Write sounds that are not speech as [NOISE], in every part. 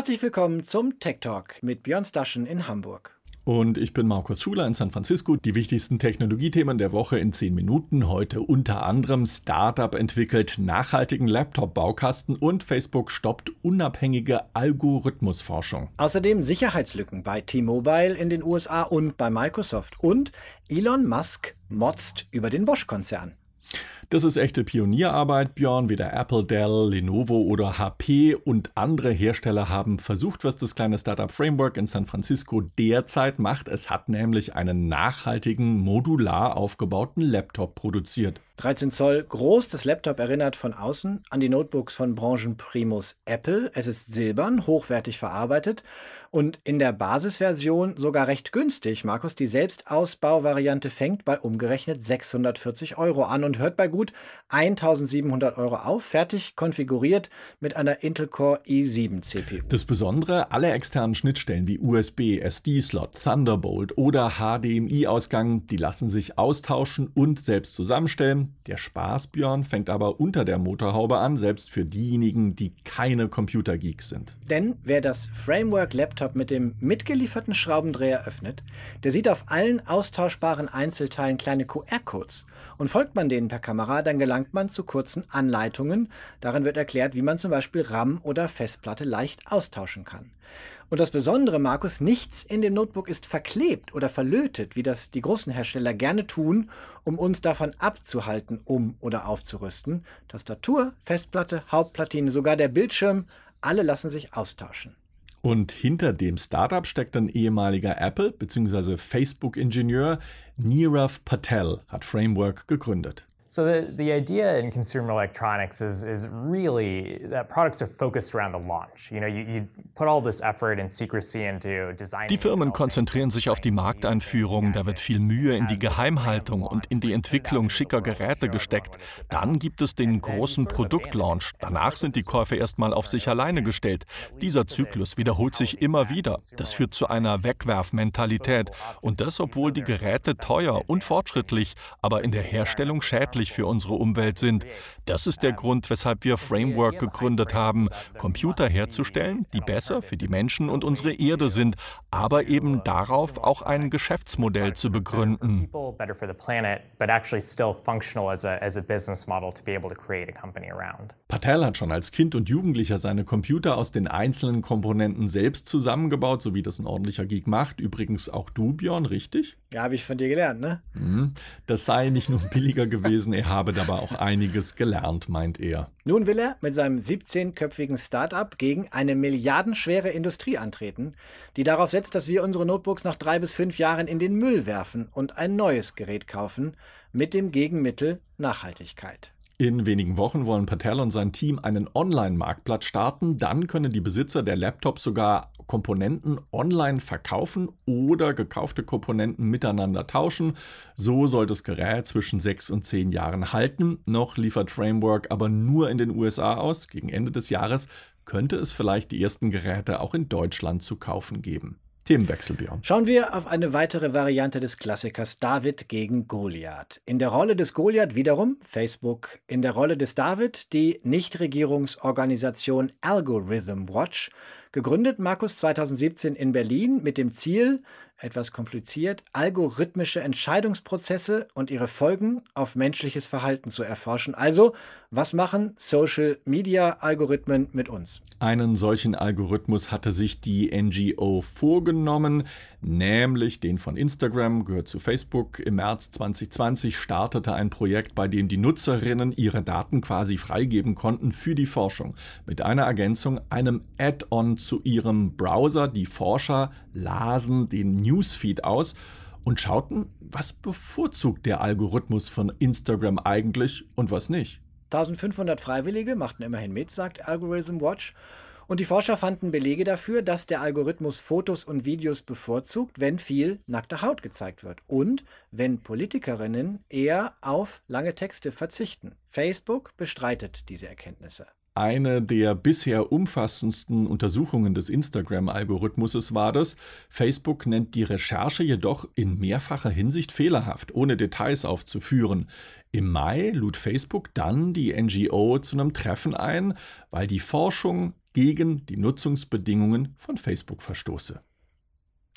Herzlich willkommen zum Tech Talk mit Björn Staschen in Hamburg. Und ich bin Markus Schuler in San Francisco. Die wichtigsten Technologiethemen der Woche in 10 Minuten. Heute unter anderem Startup entwickelt nachhaltigen Laptop-Baukasten und Facebook stoppt unabhängige Algorithmusforschung. Außerdem Sicherheitslücken bei T-Mobile in den USA und bei Microsoft. Und Elon Musk motzt über den Bosch-Konzern. Das ist echte Pionierarbeit, Björn. Weder Apple, Dell, Lenovo oder HP und andere Hersteller haben versucht, was das kleine Startup Framework in San Francisco derzeit macht. Es hat nämlich einen nachhaltigen, modular aufgebauten Laptop produziert. 13 Zoll groß. Das Laptop erinnert von außen an die Notebooks von Branchenprimus Apple. Es ist silbern, hochwertig verarbeitet und in der Basisversion sogar recht günstig. Markus, die Selbstausbauvariante fängt bei umgerechnet 640 Euro an und hört bei gut 1700 Euro auf, fertig konfiguriert mit einer Intel Core i7 CPU. Das Besondere, alle externen Schnittstellen wie USB, SD-Slot, Thunderbolt oder HDMI-Ausgang, die lassen sich austauschen und selbst zusammenstellen. Der Spaß, Björn, fängt aber unter der Motorhaube an, selbst für diejenigen, die keine Computergeeks sind. Denn wer das Framework Laptop mit dem mitgelieferten Schraubendreher öffnet, der sieht auf allen austauschbaren Einzelteilen kleine QR-Codes. Und folgt man denen per Kamera, dann gelangt man zu kurzen Anleitungen. Darin wird erklärt, wie man zum Beispiel RAM oder Festplatte leicht austauschen kann. Und das Besondere, Markus, nichts in dem Notebook ist verklebt oder verlötet, wie das die großen Hersteller gerne tun, um uns davon abzuhalten, um oder aufzurüsten. Tastatur, Festplatte, Hauptplatine, sogar der Bildschirm, alle lassen sich austauschen. Und hinter dem Startup steckt ein ehemaliger Apple- bzw. Facebook-Ingenieur. Nirav Patel hat Framework gegründet. So the, the idea in consumer electronics is, is really that products are focused around the launch. You know, you, you put all this effort and secrecy into designing. Die Firmen konzentrieren sich auf die Markteinführung, da wird viel Mühe in die Geheimhaltung und in die Entwicklung schicker Geräte gesteckt. Dann gibt es den großen Produktlaunch. Danach sind die Käufe erstmal auf sich alleine gestellt. Dieser Zyklus wiederholt sich immer wieder. Das führt zu einer Wegwerfmentalität und das obwohl die Geräte teuer und fortschrittlich, aber in der Herstellung schädlich schädlich für unsere Umwelt sind. Das ist der Grund, weshalb wir Framework gegründet haben, Computer herzustellen, die besser für die Menschen und unsere Erde sind, aber eben darauf auch ein Geschäftsmodell zu begründen. Patel hat schon als Kind und Jugendlicher seine Computer aus den einzelnen Komponenten selbst zusammengebaut, so wie das ein ordentlicher Geek macht. Übrigens auch du, Björn, richtig? Ja, habe ich von dir gelernt, ne? Mhm. Das sei nicht nur billiger gewesen, gelesen, er habe dabei auch einiges gelernt, meint er. Nun will er mit seinem 17-köpfigen Start-up gegen eine milliardenschwere Industrie antreten, die darauf setzt, dass wir unsere Notebooks nach drei bis fünf Jahren in den Müll werfen und ein neues Gerät kaufen mit dem Gegenmittel Nachhaltigkeit. In wenigen Wochen wollen Patel und sein Team einen Online-Marktplatz starten. Dann können die Besitzer der Laptops sogar Komponenten online verkaufen oder gekaufte Komponenten miteinander tauschen. So soll das Gerät zwischen sechs und zehn Jahren halten. Noch liefert Framework aber nur in den USA aus. Gegen Ende des Jahres könnte es vielleicht die ersten Geräte auch in Deutschland zu kaufen geben. Themenwechsel, Björn. Schauen wir auf eine weitere Variante des Klassikers David gegen Goliath. In der Rolle des Goliath wiederum Facebook, in der Rolle des David die Nichtregierungsorganisation Algorithm Watch, gegründet Markus 2017 in Berlin mit dem Ziel, etwas kompliziert, algorithmische Entscheidungsprozesse und ihre Folgen auf menschliches Verhalten zu erforschen. Also, was machen Social-Media-Algorithmen mit uns? Einen solchen Algorithmus hatte sich die NGO vorgenommen, nämlich den von Instagram, gehört zu Facebook. Im März 2020 startete ein Projekt, bei dem die Nutzerinnen ihre Daten quasi freigeben konnten für die Forschung. Mit einer Ergänzung, einem Add-on zu ihrem Browser. Die Forscher lasen den Newsfeed aus und schauten, was bevorzugt der Algorithmus von Instagram eigentlich und was nicht. 1500 Freiwillige machten immerhin mit, sagt Algorithm Watch. Und die Forscher fanden Belege dafür, dass der Algorithmus Fotos und Videos bevorzugt, wenn viel nackte Haut gezeigt wird und wenn Politikerinnen eher auf lange Texte verzichten. Facebook bestreitet diese Erkenntnisse. Eine der bisher umfassendsten Untersuchungen des Instagram-Algorithmuses war das. Facebook nennt die Recherche jedoch in mehrfacher Hinsicht fehlerhaft, ohne Details aufzuführen. Im Mai lud Facebook dann die NGO zu einem Treffen ein, weil die Forschung gegen die Nutzungsbedingungen von Facebook verstoße.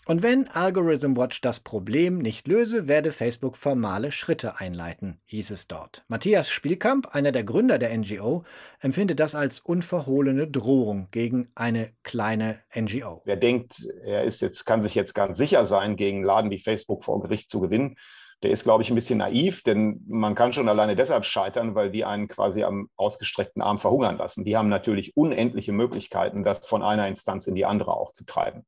Und wenn Algorithm Watch das Problem nicht löse, werde Facebook formale Schritte einleiten, hieß es dort. Matthias Spielkamp, einer der Gründer der NGO, empfindet das als unverhohlene Drohung gegen eine kleine NGO. Wer denkt, er ist jetzt, kann sich jetzt ganz sicher sein, gegen Laden wie Facebook vor Gericht zu gewinnen, der ist, glaube ich, ein bisschen naiv, denn man kann schon alleine deshalb scheitern, weil die einen quasi am ausgestreckten Arm verhungern lassen. Die haben natürlich unendliche Möglichkeiten, das von einer Instanz in die andere auch zu treiben.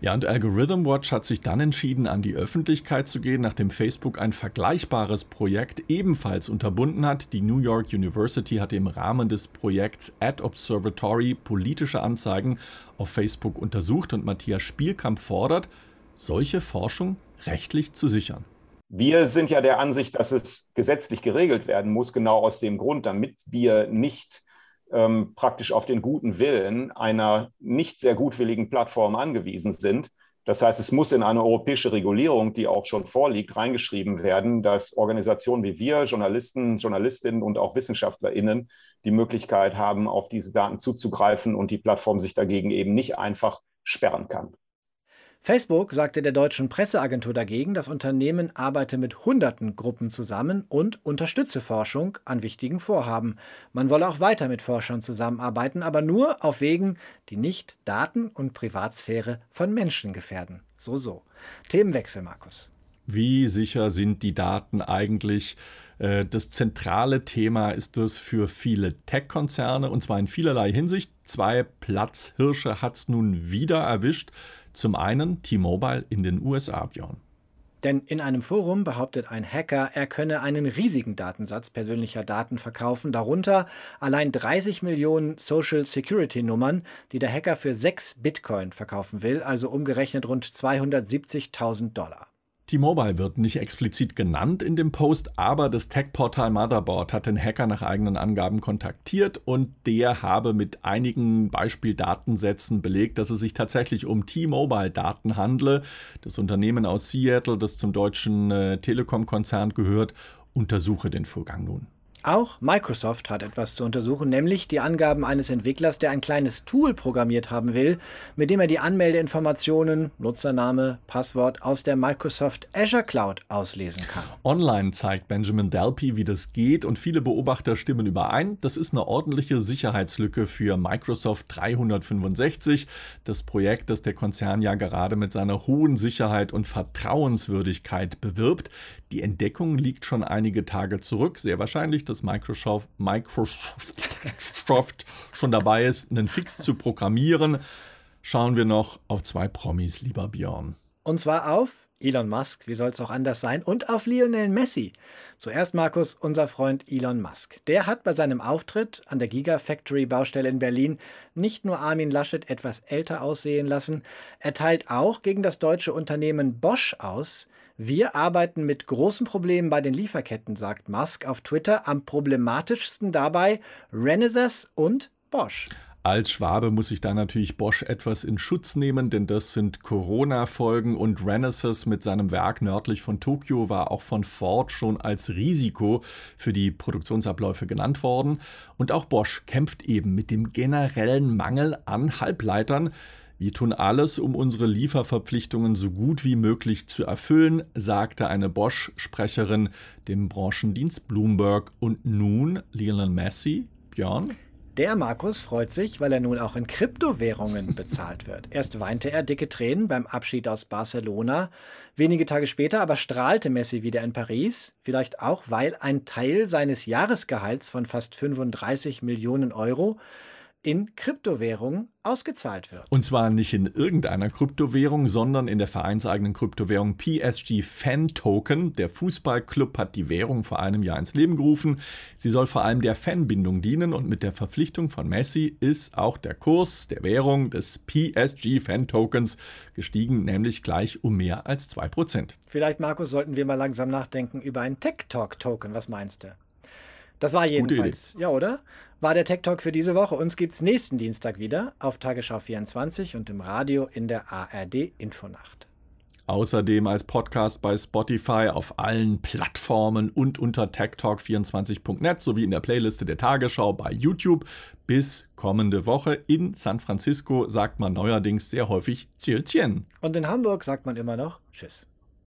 Ja, und Algorithm Watch hat sich dann entschieden, an die Öffentlichkeit zu gehen, nachdem Facebook ein vergleichbares Projekt ebenfalls unterbunden hat. Die New York University hatte im Rahmen des Projekts Ad Observatory politische Anzeigen auf Facebook untersucht und Matthias Spielkamp fordert, solche Forschung rechtlich zu sichern. Wir sind ja der Ansicht, dass es gesetzlich geregelt werden muss, genau aus dem Grund, damit wir nicht ähm, praktisch auf den guten Willen einer nicht sehr gutwilligen Plattform angewiesen sind. Das heißt, es muss in eine europäische Regulierung, die auch schon vorliegt, reingeschrieben werden, dass Organisationen wie wir, Journalisten, Journalistinnen und auch WissenschaftlerInnen die Möglichkeit haben, auf diese Daten zuzugreifen und die Plattform sich dagegen eben nicht einfach sperren kann. Facebook sagte der deutschen Presseagentur dagegen, das Unternehmen arbeite mit hunderten Gruppen zusammen und unterstütze Forschung an wichtigen Vorhaben. Man wolle auch weiter mit Forschern zusammenarbeiten, aber nur auf Wegen, die nicht Daten und Privatsphäre von Menschen gefährden. So, so. Themenwechsel, Markus. Wie sicher sind die Daten eigentlich? Äh, das zentrale Thema ist es für viele Tech-Konzerne und zwar in vielerlei Hinsicht. Zwei Platzhirsche hat es nun wieder erwischt. Zum einen T-Mobile in den USA, Björn. Denn in einem Forum behauptet ein Hacker, er könne einen riesigen Datensatz persönlicher Daten verkaufen, darunter allein 30 Millionen Social Security Nummern, die der Hacker für 6 Bitcoin verkaufen will, also umgerechnet rund 270.000 Dollar. T-Mobile wird nicht explizit genannt in dem Post, aber das Tech-Portal Motherboard hat den Hacker nach eigenen Angaben kontaktiert und der habe mit einigen Beispieldatensätzen belegt, dass es sich tatsächlich um T-Mobile-Daten handle. Das Unternehmen aus Seattle, das zum deutschen äh, Telekom-Konzern gehört, untersuche den Vorgang nun. Auch Microsoft hat etwas zu untersuchen, nämlich die Angaben eines Entwicklers, der ein kleines Tool programmiert haben will, mit dem er die Anmeldeinformationen, Nutzername, Passwort aus der Microsoft Azure Cloud auslesen kann. Online zeigt Benjamin Delpy, wie das geht und viele Beobachter stimmen überein. Das ist eine ordentliche Sicherheitslücke für Microsoft 365, das Projekt, das der Konzern ja gerade mit seiner hohen Sicherheit und Vertrauenswürdigkeit bewirbt. Die Entdeckung liegt schon einige Tage zurück, sehr wahrscheinlich, dass dass Microsoft, Microsoft schon dabei ist, einen Fix zu programmieren, schauen wir noch auf zwei Promis, lieber Björn. Und zwar auf Elon Musk, wie soll es auch anders sein, und auf Lionel Messi. Zuerst Markus, unser Freund Elon Musk. Der hat bei seinem Auftritt an der Gigafactory Baustelle in Berlin nicht nur Armin Laschet etwas älter aussehen lassen, er teilt auch gegen das deutsche Unternehmen Bosch aus, wir arbeiten mit großen Problemen bei den Lieferketten, sagt Musk auf Twitter. Am problematischsten dabei Renesas und Bosch. Als Schwabe muss ich da natürlich Bosch etwas in Schutz nehmen, denn das sind Corona-Folgen und Renesas mit seinem Werk nördlich von Tokio war auch von Ford schon als Risiko für die Produktionsabläufe genannt worden. Und auch Bosch kämpft eben mit dem generellen Mangel an Halbleitern. Wir tun alles, um unsere Lieferverpflichtungen so gut wie möglich zu erfüllen, sagte eine Bosch-Sprecherin dem Branchendienst Bloomberg. Und nun Lionel Messi, Björn? Der Markus freut sich, weil er nun auch in Kryptowährungen bezahlt wird. [LAUGHS] Erst weinte er dicke Tränen beim Abschied aus Barcelona. Wenige Tage später aber strahlte Messi wieder in Paris. Vielleicht auch, weil ein Teil seines Jahresgehalts von fast 35 Millionen Euro in Kryptowährungen ausgezahlt wird. Und zwar nicht in irgendeiner Kryptowährung, sondern in der vereinseigenen Kryptowährung PSG Fan Token. Der Fußballclub hat die Währung vor einem Jahr ins Leben gerufen. Sie soll vor allem der Fanbindung dienen und mit der Verpflichtung von Messi ist auch der Kurs der Währung des PSG Fan Tokens gestiegen, nämlich gleich um mehr als 2%. Vielleicht, Markus, sollten wir mal langsam nachdenken über ein Tech Talk Token. Was meinst du? Das war jedenfalls, ja, oder? War der Tech Talk für diese Woche. Uns gibt es nächsten Dienstag wieder auf Tagesschau 24 und im Radio in der ARD Infonacht. Außerdem als Podcast bei Spotify auf allen Plattformen und unter techtalk24.net sowie in der Playliste der Tagesschau bei YouTube. Bis kommende Woche. In San Francisco sagt man neuerdings sehr häufig Tien. Und in Hamburg sagt man immer noch Tschüss.